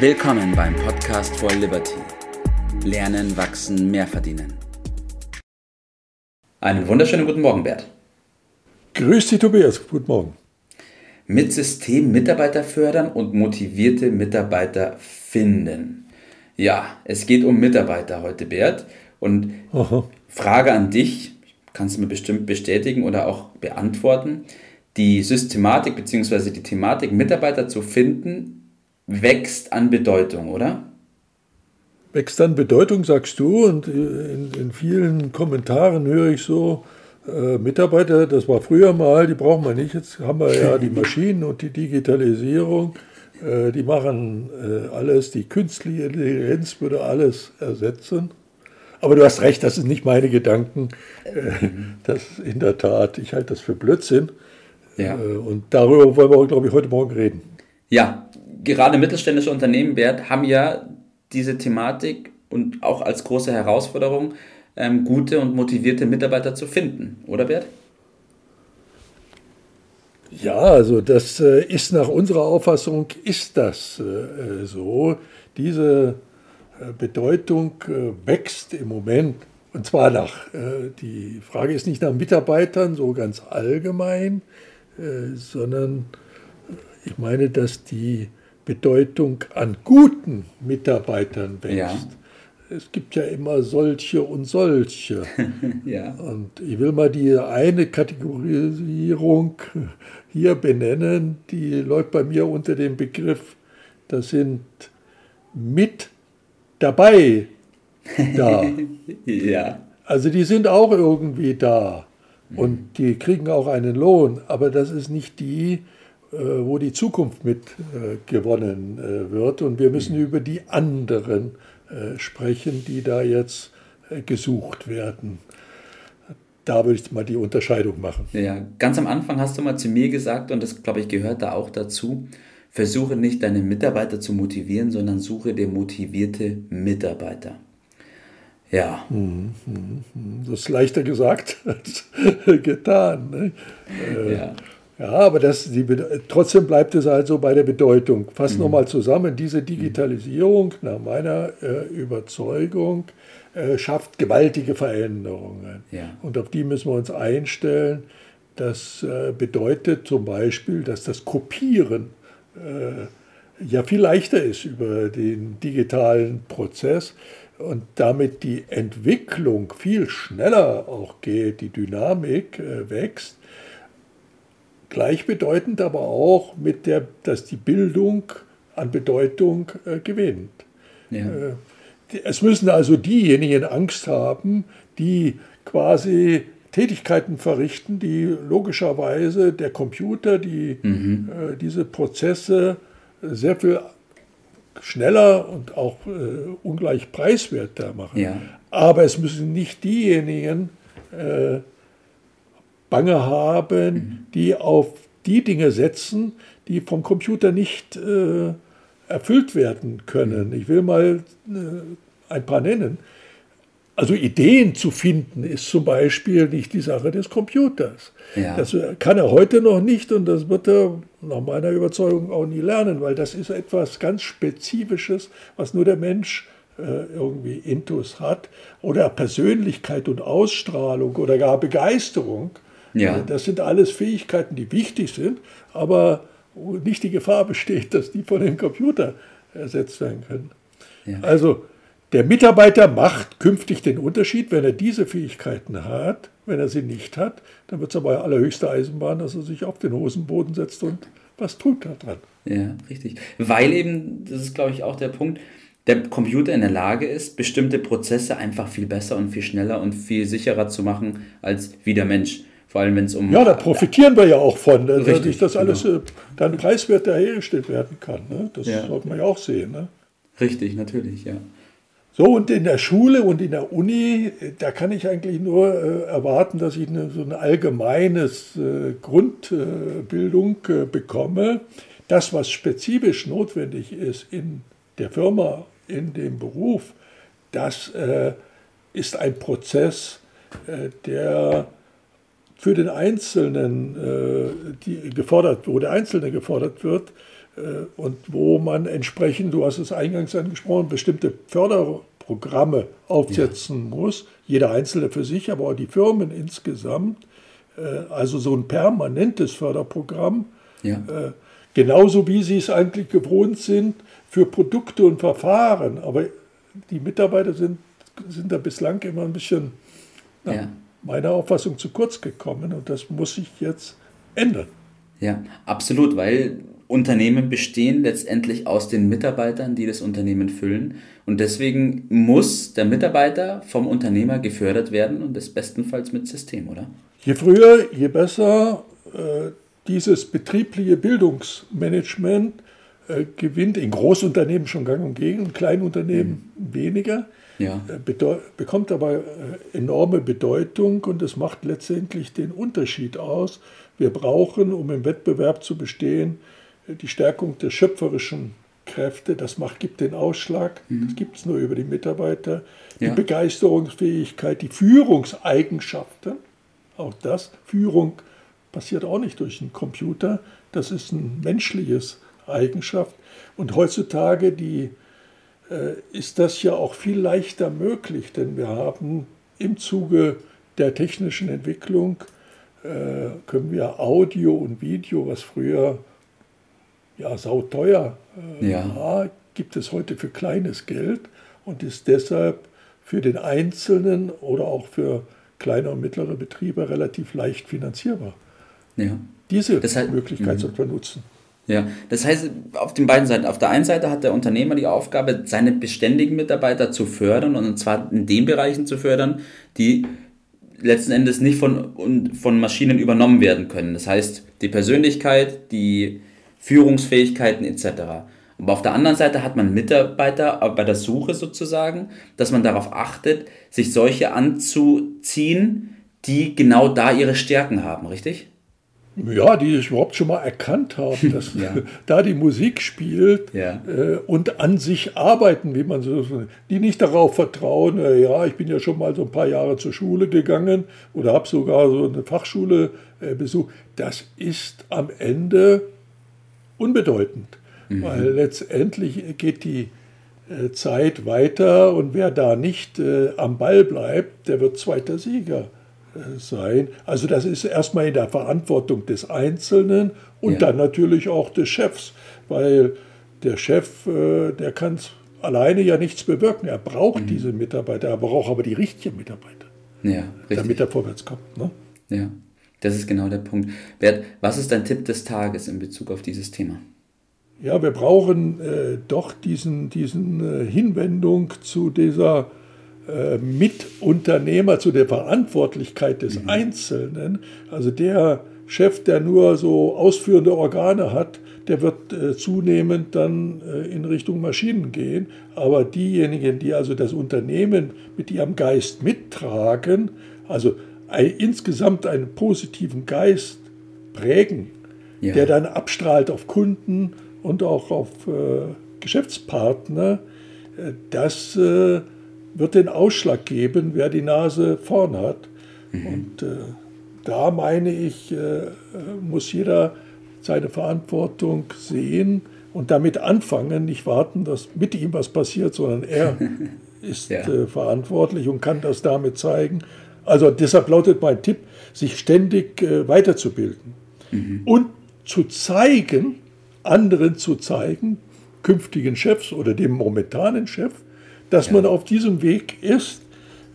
Willkommen beim Podcast for Liberty. Lernen, wachsen, mehr verdienen. Einen wunderschönen guten Morgen, Bert. Grüß dich, Tobias. Guten Morgen. Mit System Mitarbeiter fördern und motivierte Mitarbeiter finden. Ja, es geht um Mitarbeiter heute, Bert. Und Aha. Frage an dich, kannst du mir bestimmt bestätigen oder auch beantworten. Die Systematik bzw. die Thematik, Mitarbeiter zu finden, wächst an Bedeutung, oder? Wächst an Bedeutung, sagst du. Und in, in vielen Kommentaren höre ich so, äh, Mitarbeiter, das war früher mal, die brauchen wir nicht. Jetzt haben wir ja die Maschinen und die Digitalisierung. Äh, die machen äh, alles, die künstliche Intelligenz würde alles ersetzen. Aber du hast recht, das sind nicht meine Gedanken. Äh, das in der Tat, ich halte das für Blödsinn. Ja. Äh, und darüber wollen wir, glaube ich, heute Morgen reden. Ja, gerade mittelständische Unternehmen, Bert, haben ja diese Thematik und auch als große Herausforderung, ähm, gute und motivierte Mitarbeiter zu finden, oder Bert? Ja, also das äh, ist nach unserer Auffassung ist das äh, so. Diese äh, Bedeutung äh, wächst im Moment. Und zwar nach, äh, die Frage ist nicht nach Mitarbeitern so ganz allgemein, äh, sondern ich meine, dass die Bedeutung an guten Mitarbeitern wächst. Ja. Es gibt ja immer solche und solche. ja. Und ich will mal die eine Kategorisierung hier benennen, die läuft bei mir unter dem Begriff, das sind mit dabei da. ja. Also die sind auch irgendwie da und mhm. die kriegen auch einen Lohn, aber das ist nicht die, wo die Zukunft mit äh, gewonnen äh, wird. Und wir müssen mhm. über die anderen sprechen, die da jetzt gesucht werden. Da würde ich mal die Unterscheidung machen. Ja, ganz am Anfang hast du mal zu mir gesagt, und das glaube ich gehört da auch dazu, versuche nicht deine Mitarbeiter zu motivieren, sondern suche dir motivierte Mitarbeiter. Ja. Mhm, mhm, das ist leichter gesagt als getan. Ne? Ja. Ja, aber das, die, trotzdem bleibt es also bei der Bedeutung. Fass mhm. nochmal zusammen, diese Digitalisierung nach meiner äh, Überzeugung äh, schafft gewaltige Veränderungen. Ja. Und auf die müssen wir uns einstellen. Das äh, bedeutet zum Beispiel, dass das Kopieren äh, ja viel leichter ist über den digitalen Prozess und damit die Entwicklung viel schneller auch geht, die Dynamik äh, wächst Gleichbedeutend aber auch mit der, dass die Bildung an Bedeutung äh, gewinnt. Ja. Äh, es müssen also diejenigen Angst haben, die quasi Tätigkeiten verrichten, die logischerweise der Computer, die mhm. äh, diese Prozesse sehr viel schneller und auch äh, ungleich preiswerter machen. Ja. Aber es müssen nicht diejenigen äh, Bange haben, mhm. die auf die Dinge setzen, die vom Computer nicht äh, erfüllt werden können. Mhm. Ich will mal äh, ein paar nennen. Also Ideen zu finden ist zum Beispiel nicht die Sache des Computers. Ja. Das kann er heute noch nicht und das wird er nach meiner Überzeugung auch nie lernen, weil das ist etwas ganz Spezifisches, was nur der Mensch äh, irgendwie Intus hat oder Persönlichkeit und Ausstrahlung oder gar Begeisterung. Ja. Also das sind alles Fähigkeiten, die wichtig sind, aber nicht die Gefahr besteht, dass die von dem Computer ersetzt werden können. Ja. Also der Mitarbeiter macht künftig den Unterschied, wenn er diese Fähigkeiten hat. Wenn er sie nicht hat, dann wird es aber allerhöchste Eisenbahn, dass er sich auf den Hosenboden setzt und was tut er dran. Ja, richtig. Weil eben, das ist glaube ich auch der Punkt, der Computer in der Lage ist, bestimmte Prozesse einfach viel besser und viel schneller und viel sicherer zu machen als wie der Mensch. Vor allem, wenn es um. Ja, da profitieren wir ja auch von, ne? dass richtig, das alles genau. Äh, dann preiswerter hergestellt werden kann. Ne? Das ja. sollte man ja auch sehen. Ne? Richtig, natürlich, ja. So, und in der Schule und in der Uni, da kann ich eigentlich nur äh, erwarten, dass ich eine, so eine allgemeines äh, Grundbildung äh, bekomme. Das, was spezifisch notwendig ist in der Firma, in dem Beruf, das äh, ist ein Prozess, äh, der für den Einzelnen äh, die gefordert, wo der Einzelne gefordert wird äh, und wo man entsprechend, du hast es eingangs angesprochen, bestimmte Förderprogramme aufsetzen ja. muss, jeder Einzelne für sich, aber auch die Firmen insgesamt. Äh, also so ein permanentes Förderprogramm, ja. Genauso wie sie es eigentlich gewohnt sind für Produkte und Verfahren. Aber die Mitarbeiter sind, sind da bislang immer ein bisschen na, ja meiner Auffassung zu kurz gekommen und das muss sich jetzt ändern. Ja, absolut, weil Unternehmen bestehen letztendlich aus den Mitarbeitern, die das Unternehmen füllen. Und deswegen muss der Mitarbeiter vom Unternehmer gefördert werden und das bestenfalls mit System, oder? Je früher, je besser. Äh, dieses betriebliche Bildungsmanagement äh, gewinnt in Großunternehmen schon gang und gegen, in Kleinunternehmen mhm. weniger ja. Äh, bekommt aber äh, enorme Bedeutung und es macht letztendlich den Unterschied aus. Wir brauchen, um im Wettbewerb zu bestehen, die Stärkung der schöpferischen Kräfte. Das macht, gibt den Ausschlag. Mhm. Das gibt es nur über die Mitarbeiter. Die ja. Begeisterungsfähigkeit, die Führungseigenschaften. Auch das. Führung passiert auch nicht durch einen Computer. Das ist ein menschliches Eigenschaft. Und heutzutage die äh, ist das ja auch viel leichter möglich, denn wir haben im Zuge der technischen Entwicklung äh, können wir Audio und Video, was früher ja sauteuer äh, ja. war, gibt es heute für kleines Geld und ist deshalb für den Einzelnen oder auch für kleine und mittlere Betriebe relativ leicht finanzierbar. Ja. Diese das heißt, Möglichkeit mhm. sollten wir nutzen. Ja, das heißt, auf den beiden Seiten. Auf der einen Seite hat der Unternehmer die Aufgabe, seine beständigen Mitarbeiter zu fördern und zwar in den Bereichen zu fördern, die letzten Endes nicht von, von Maschinen übernommen werden können. Das heißt, die Persönlichkeit, die Führungsfähigkeiten etc. Aber auf der anderen Seite hat man Mitarbeiter bei der Suche sozusagen, dass man darauf achtet, sich solche anzuziehen, die genau da ihre Stärken haben, richtig? Ja, die ich überhaupt schon mal erkannt haben, dass ja. da die Musik spielt ja. äh, und an sich arbeiten, wie man so, die nicht darauf vertrauen, äh, ja, ich bin ja schon mal so ein paar Jahre zur Schule gegangen oder habe sogar so eine Fachschule äh, besucht. Das ist am Ende unbedeutend, mhm. weil letztendlich geht die äh, Zeit weiter und wer da nicht äh, am Ball bleibt, der wird zweiter Sieger sein. Also das ist erstmal in der Verantwortung des Einzelnen und ja. dann natürlich auch des Chefs, weil der Chef, äh, der kann alleine ja nichts bewirken. Er braucht mhm. diese Mitarbeiter, er braucht aber die richtigen Mitarbeiter, ja, damit er vorwärts kommt. Ne? Ja, das ist genau der Punkt. Bert, was ist dein Tipp des Tages in Bezug auf dieses Thema? Ja, wir brauchen äh, doch diesen, diesen äh, Hinwendung zu dieser äh, Mitunternehmer zu der Verantwortlichkeit des mhm. Einzelnen. Also der Chef, der nur so ausführende Organe hat, der wird äh, zunehmend dann äh, in Richtung Maschinen gehen. Aber diejenigen, die also das Unternehmen mit ihrem Geist mittragen, also ein, insgesamt einen positiven Geist prägen, ja. der dann abstrahlt auf Kunden und auch auf äh, Geschäftspartner, äh, das äh, wird den Ausschlag geben, wer die Nase vorn hat. Mhm. Und äh, da meine ich, äh, muss jeder seine Verantwortung sehen und damit anfangen, nicht warten, dass mit ihm was passiert, sondern er ist ja. äh, verantwortlich und kann das damit zeigen. Also deshalb lautet mein Tipp, sich ständig äh, weiterzubilden mhm. und zu zeigen, anderen zu zeigen, künftigen Chefs oder dem momentanen Chef, dass ja. man auf diesem Weg ist.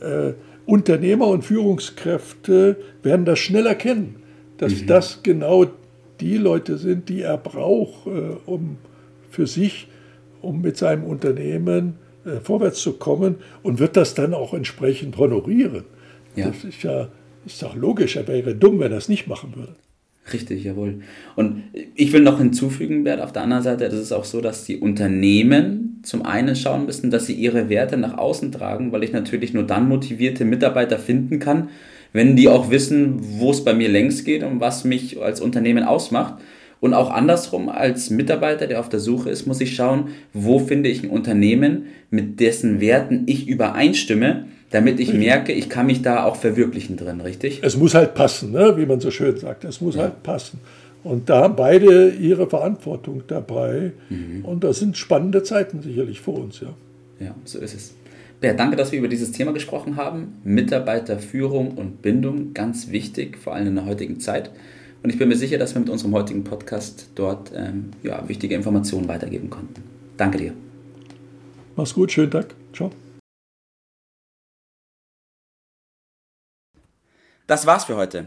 Äh, Unternehmer und Führungskräfte werden das schnell erkennen, dass mhm. das genau die Leute sind, die er braucht, äh, um für sich, um mit seinem Unternehmen äh, vorwärts zu kommen und wird das dann auch entsprechend honorieren. Ja. Das ist ja ist doch logisch, er wäre dumm, wenn er es nicht machen würde. Richtig, jawohl. Und ich will noch hinzufügen, Bert, auf der anderen Seite, das ist auch so, dass die Unternehmen zum einen schauen müssen, dass sie ihre Werte nach außen tragen, weil ich natürlich nur dann motivierte Mitarbeiter finden kann, wenn die auch wissen, wo es bei mir längst geht und was mich als Unternehmen ausmacht. Und auch andersrum, als Mitarbeiter, der auf der Suche ist, muss ich schauen, wo finde ich ein Unternehmen, mit dessen Werten ich übereinstimme, damit ich merke, ich kann mich da auch verwirklichen drin, richtig? Es muss halt passen, ne? wie man so schön sagt. Es muss ja. halt passen. Und da haben beide ihre Verantwortung dabei. Mhm. Und das sind spannende Zeiten sicherlich für uns, ja. Ja, so ist es. Bert, danke, dass wir über dieses Thema gesprochen haben. Mitarbeiterführung und Bindung, ganz wichtig, vor allem in der heutigen Zeit. Und ich bin mir sicher, dass wir mit unserem heutigen Podcast dort ähm, ja, wichtige Informationen weitergeben konnten. Danke dir. Mach's gut, schönen Tag. Ciao. Das war's für heute.